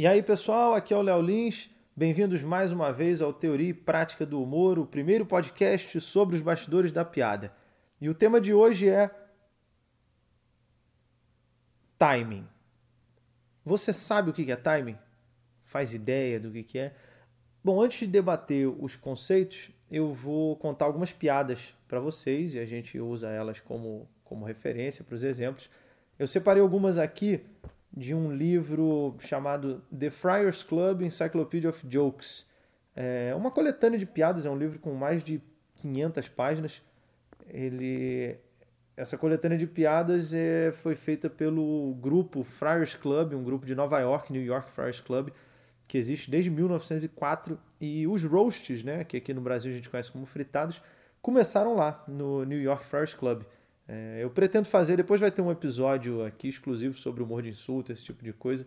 E aí, pessoal, aqui é o Léo Lins. Bem-vindos mais uma vez ao Teoria e Prática do Humor, o primeiro podcast sobre os bastidores da piada. E o tema de hoje é timing. Você sabe o que é timing? Faz ideia do que é? Bom, antes de debater os conceitos, eu vou contar algumas piadas para vocês e a gente usa elas como, como referência para os exemplos. Eu separei algumas aqui de um livro chamado The Friars Club Encyclopedia of Jokes. É uma coletânea de piadas, é um livro com mais de 500 páginas. Ele, essa coletânea de piadas é, foi feita pelo grupo Friars Club, um grupo de Nova York, New York Friars Club, que existe desde 1904. E os roasts, né, que aqui no Brasil a gente conhece como fritados, começaram lá no New York Friars Club. É, eu pretendo fazer, depois vai ter um episódio aqui exclusivo sobre humor de insulto, esse tipo de coisa.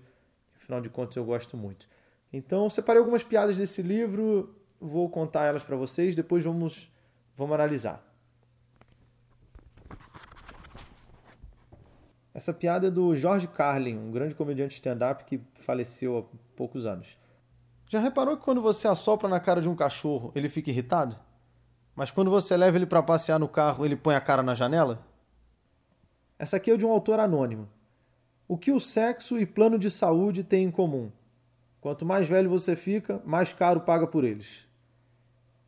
Afinal de contas, eu gosto muito. Então, separei algumas piadas desse livro, vou contar elas para vocês, depois vamos, vamos analisar. Essa piada é do George Carlin, um grande comediante stand-up que faleceu há poucos anos. Já reparou que quando você assopra na cara de um cachorro, ele fica irritado? Mas quando você leva ele para passear no carro, ele põe a cara na janela? Essa aqui é de um autor anônimo. O que o sexo e plano de saúde têm em comum? Quanto mais velho você fica, mais caro paga por eles.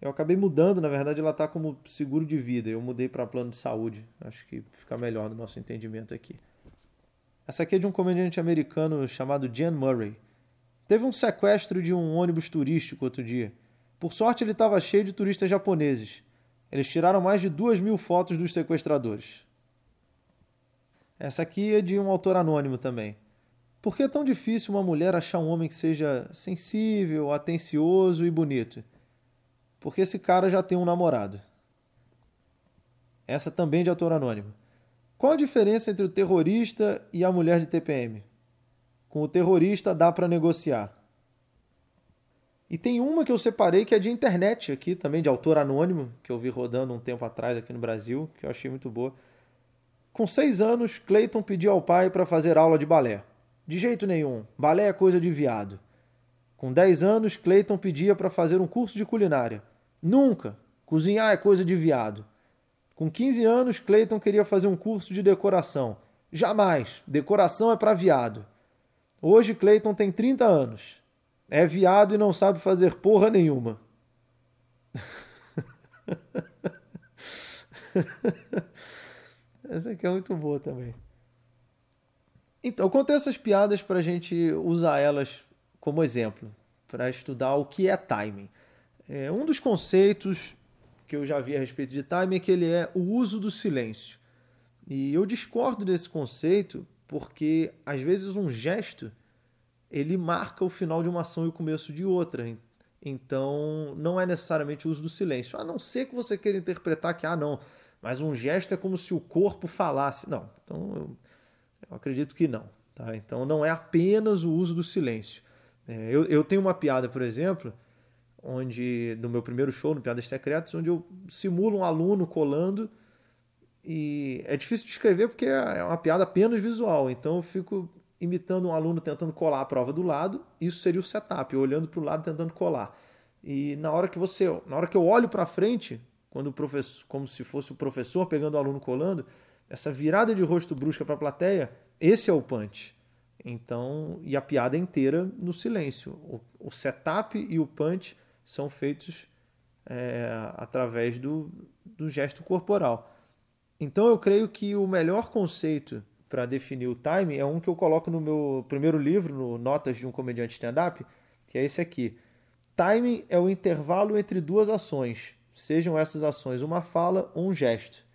Eu acabei mudando, na verdade ela está como seguro de vida. Eu mudei para plano de saúde. Acho que fica melhor no nosso entendimento aqui. Essa aqui é de um comediante americano chamado Jan Murray. Teve um sequestro de um ônibus turístico outro dia. Por sorte, ele estava cheio de turistas japoneses. Eles tiraram mais de duas mil fotos dos sequestradores. Essa aqui é de um autor anônimo também. Por que é tão difícil uma mulher achar um homem que seja sensível, atencioso e bonito? Porque esse cara já tem um namorado. Essa também de autor anônimo. Qual a diferença entre o terrorista e a mulher de TPM? Com o terrorista dá para negociar. E tem uma que eu separei que é de internet aqui, também de autor anônimo, que eu vi rodando um tempo atrás aqui no Brasil, que eu achei muito boa. Com seis anos, Clayton pediu ao pai para fazer aula de balé. De jeito nenhum, balé é coisa de viado. Com dez anos, Clayton pedia para fazer um curso de culinária. Nunca! Cozinhar é coisa de viado. Com 15 anos, Clayton queria fazer um curso de decoração. Jamais! Decoração é para viado. Hoje, Clayton tem 30 anos. É viado e não sabe fazer porra nenhuma. Essa aqui é muito boa também. Então, eu contei essas piadas para a gente usar elas como exemplo, para estudar o que é timing. É, um dos conceitos que eu já vi a respeito de timing é que ele é o uso do silêncio. E eu discordo desse conceito porque, às vezes, um gesto ele marca o final de uma ação e o começo de outra. Então, não é necessariamente o uso do silêncio. A não ser que você queira interpretar que, ah, não, mas um gesto é como se o corpo falasse. Não, então eu, eu acredito que não. Tá? Então não é apenas o uso do silêncio. É, eu, eu tenho uma piada, por exemplo, onde no meu primeiro show, no Piadas Secretas, onde eu simulo um aluno colando e é difícil de escrever porque é uma piada apenas visual. Então eu fico imitando um aluno tentando colar a prova do lado. Isso seria o setup, olhando para o lado tentando colar. E na hora que você, na hora que eu olho para frente, quando o professor, como se fosse o professor pegando o aluno colando, essa virada de rosto brusca para a plateia, esse é o punch. Então, e a piada inteira no silêncio. O, o setup e o punch são feitos é, através do, do gesto corporal. Então, eu creio que o melhor conceito para definir o time é um que eu coloco no meu primeiro livro, no Notas de um Comediante Stand-Up, que é esse aqui. Timing é o intervalo entre duas ações, sejam essas ações uma fala ou um gesto.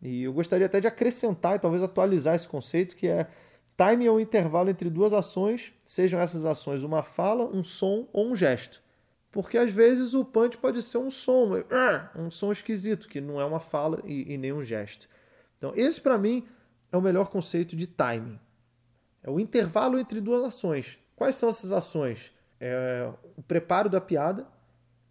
E eu gostaria até de acrescentar e talvez atualizar esse conceito, que é time é o intervalo entre duas ações, sejam essas ações uma fala, um som ou um gesto. Porque às vezes o punch pode ser um som, um som esquisito, que não é uma fala e, e nem um gesto. Então, esse para mim é o melhor conceito de timing. É o intervalo entre duas ações. Quais são essas ações? É o preparo da piada,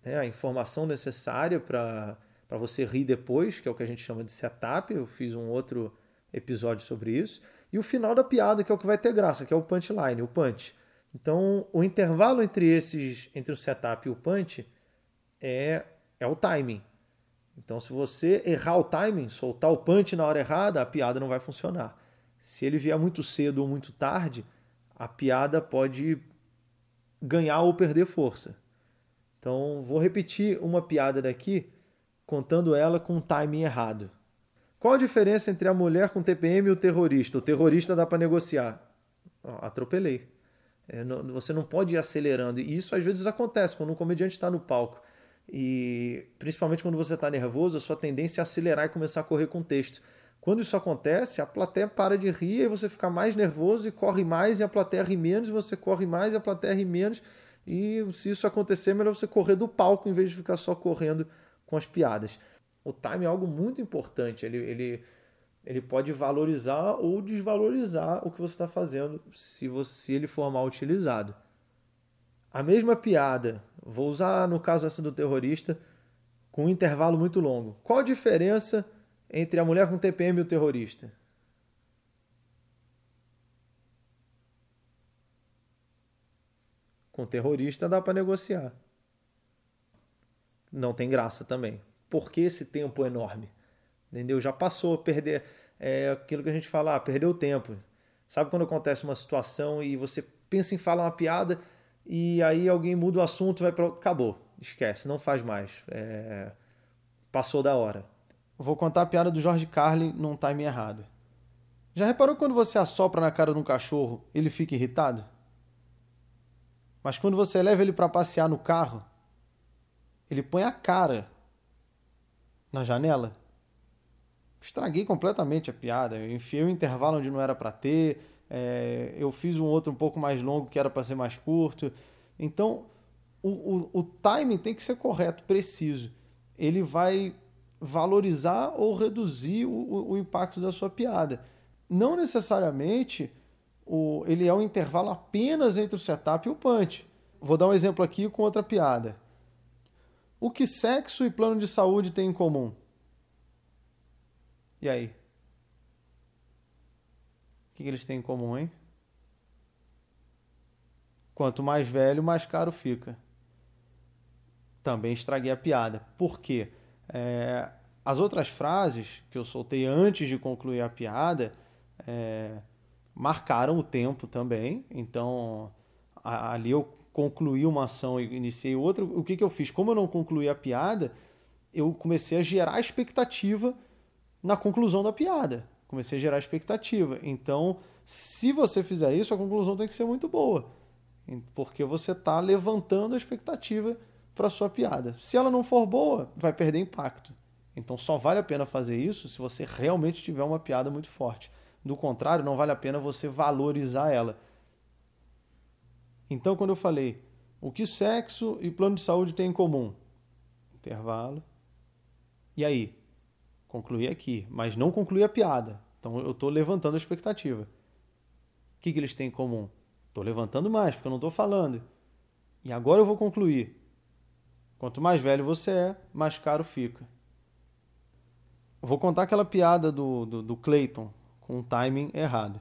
né, a informação necessária para você rir depois, que é o que a gente chama de setup. Eu fiz um outro episódio sobre isso. E o final da piada, que é o que vai ter graça, que é o punchline, o punch. Então, o intervalo entre esses, entre o setup e o punch é, é o timing. Então, se você errar o timing, soltar o punch na hora errada, a piada não vai funcionar. Se ele vier muito cedo ou muito tarde, a piada pode ganhar ou perder força. Então, vou repetir uma piada daqui, contando ela com o timing errado. Qual a diferença entre a mulher com TPM e o terrorista? O terrorista dá para negociar. atropelei. É, não, você não pode ir acelerando. E isso às vezes acontece quando um comediante está no palco. E principalmente quando você está nervoso, a sua tendência é acelerar e começar a correr com o texto. Quando isso acontece, a plateia para de rir e você fica mais nervoso e corre mais, e a plateia ri menos, e você corre mais e a plateia ri menos. E se isso acontecer, é melhor você correr do palco em vez de ficar só correndo com as piadas. O time é algo muito importante. Ele, ele, ele pode valorizar ou desvalorizar o que você está fazendo se, você, se ele for mal utilizado. A mesma piada, vou usar no caso essa do terrorista, com um intervalo muito longo. Qual a diferença entre a mulher com TPM e o terrorista? Com terrorista dá para negociar. Não tem graça também. Por que esse tempo enorme? Entendeu? Já passou, perder. É aquilo que a gente fala, ah, perdeu o tempo. Sabe quando acontece uma situação e você pensa em falar uma piada e aí alguém muda o assunto, vai para acabou, esquece, não faz mais, é... passou da hora. Vou contar a piada do George Carlin num time errado. Já reparou quando você assopra na cara de um cachorro, ele fica irritado? Mas quando você leva ele para passear no carro, ele põe a cara na janela. Estraguei completamente a piada. Eu enfiei o um intervalo onde não era para ter. É, eu fiz um outro um pouco mais longo que era para ser mais curto. Então, o, o, o timing tem que ser correto, preciso. Ele vai valorizar ou reduzir o, o impacto da sua piada. Não necessariamente o, ele é um intervalo apenas entre o setup e o punch. Vou dar um exemplo aqui com outra piada. O que sexo e plano de saúde têm em comum? E aí? O que eles têm em comum, hein? Quanto mais velho, mais caro fica. Também estraguei a piada. Por quê? É, as outras frases que eu soltei antes de concluir a piada é, marcaram o tempo também. Então, ali eu concluí uma ação e iniciei outra. O que, que eu fiz? Como eu não concluí a piada, eu comecei a gerar expectativa na conclusão da piada. Comecei a gerar expectativa. Então, se você fizer isso, a conclusão tem que ser muito boa. Porque você está levantando a expectativa para a sua piada. Se ela não for boa, vai perder impacto. Então só vale a pena fazer isso se você realmente tiver uma piada muito forte. Do contrário, não vale a pena você valorizar ela. Então, quando eu falei o que sexo e plano de saúde têm em comum? Intervalo. E aí? Concluí aqui, mas não concluí a piada. Então eu estou levantando a expectativa. O que, que eles têm em comum? Estou levantando mais, porque eu não estou falando. E agora eu vou concluir. Quanto mais velho você é, mais caro fica. Vou contar aquela piada do, do, do Clayton, com o timing errado.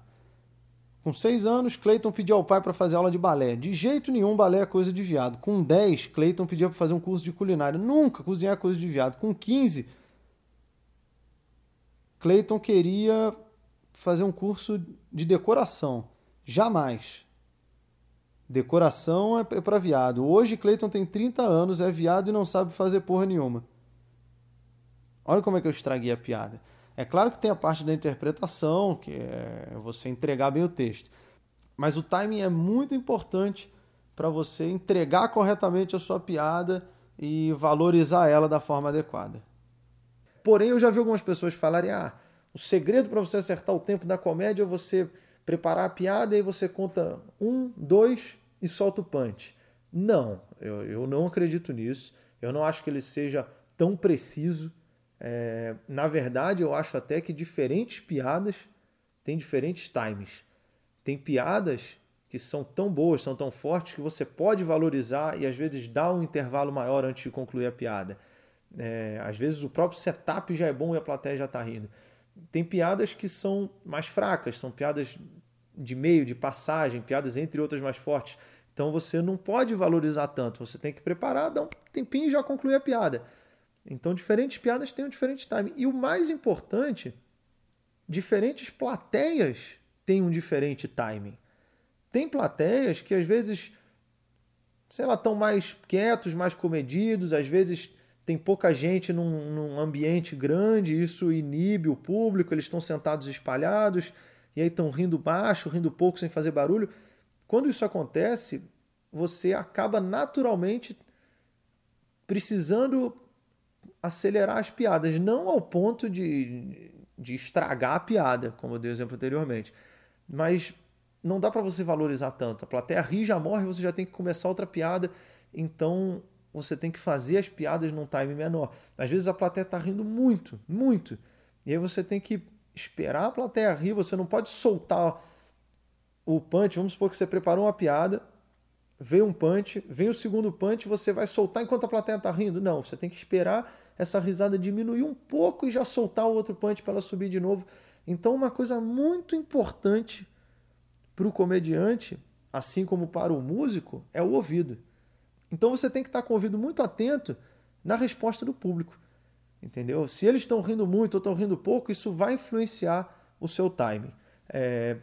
Com seis anos, Clayton pediu ao pai para fazer aula de balé. De jeito nenhum, balé é coisa de viado. Com 10, Clayton pedia para fazer um curso de culinária. Nunca cozinhar é coisa de viado. Com 15, Clayton queria fazer um curso de decoração. Jamais. Decoração é para viado. Hoje Clayton tem 30 anos, é viado e não sabe fazer porra nenhuma. Olha como é que eu estraguei a piada. É claro que tem a parte da interpretação, que é você entregar bem o texto. Mas o timing é muito importante para você entregar corretamente a sua piada e valorizar ela da forma adequada. Porém, eu já vi algumas pessoas falarem: ah, o segredo para você acertar o tempo da comédia é você preparar a piada e aí você conta um, dois e solta o punch. Não, eu, eu não acredito nisso. Eu não acho que ele seja tão preciso. É, na verdade, eu acho até que diferentes piadas têm diferentes times. Tem piadas que são tão boas, são tão fortes que você pode valorizar e às vezes dar um intervalo maior antes de concluir a piada. É, às vezes o próprio setup já é bom e a plateia já está rindo. Tem piadas que são mais fracas, são piadas de meio, de passagem, piadas entre outras mais fortes. Então você não pode valorizar tanto, você tem que preparar, dar um tempinho e já concluir a piada. Então diferentes piadas têm um diferente time. E o mais importante, diferentes plateias têm um diferente timing. Tem plateias que às vezes, sei lá, estão mais quietos, mais comedidos, às vezes tem pouca gente num, num ambiente grande, isso inibe o público, eles estão sentados espalhados e aí estão rindo baixo, rindo pouco, sem fazer barulho. Quando isso acontece, você acaba naturalmente precisando acelerar as piadas, não ao ponto de, de estragar a piada, como eu dei o exemplo anteriormente, mas não dá para você valorizar tanto. A plateia ri, já morre, você já tem que começar outra piada, então você tem que fazer as piadas num time menor. Às vezes a plateia está rindo muito, muito, e aí você tem que esperar a plateia rir, você não pode soltar o punch. Vamos supor que você preparou uma piada, veio um punch, vem o segundo punch, você vai soltar enquanto a plateia está rindo. Não, você tem que esperar essa risada diminuir um pouco e já soltar o outro punch para ela subir de novo. Então, uma coisa muito importante para o comediante, assim como para o músico, é o ouvido. Então, você tem que estar com o ouvido muito atento na resposta do público. Entendeu? Se eles estão rindo muito ou estão rindo pouco, isso vai influenciar o seu timing. É...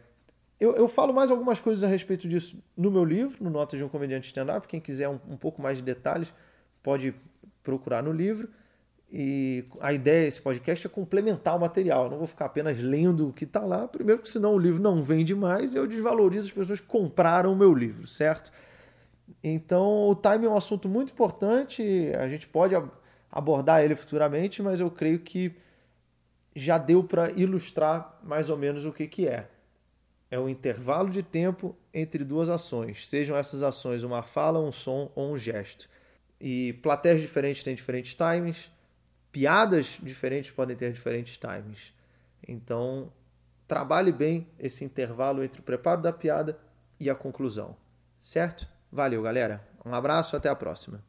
Eu, eu, falo mais algumas coisas a respeito disso no meu livro, no Notas de um Comediante Stand-Up. Quem quiser um, um, pouco mais de detalhes, pode procurar no livro. E a ideia desse podcast é complementar o material. Eu não vou ficar apenas lendo o que está lá. Primeiro, porque senão o livro não vende mais eu desvalorizo as pessoas que compraram o meu livro, certo? Então, o timing é um assunto muito importante. A gente pode abordar ele futuramente, mas eu creio que já deu para ilustrar mais ou menos o que, que é. É o intervalo de tempo entre duas ações, sejam essas ações uma fala, um som ou um gesto. E plateias diferentes têm diferentes timings, piadas diferentes podem ter diferentes timings. Então, trabalhe bem esse intervalo entre o preparo da piada e a conclusão. Certo? Valeu, galera. Um abraço, até a próxima.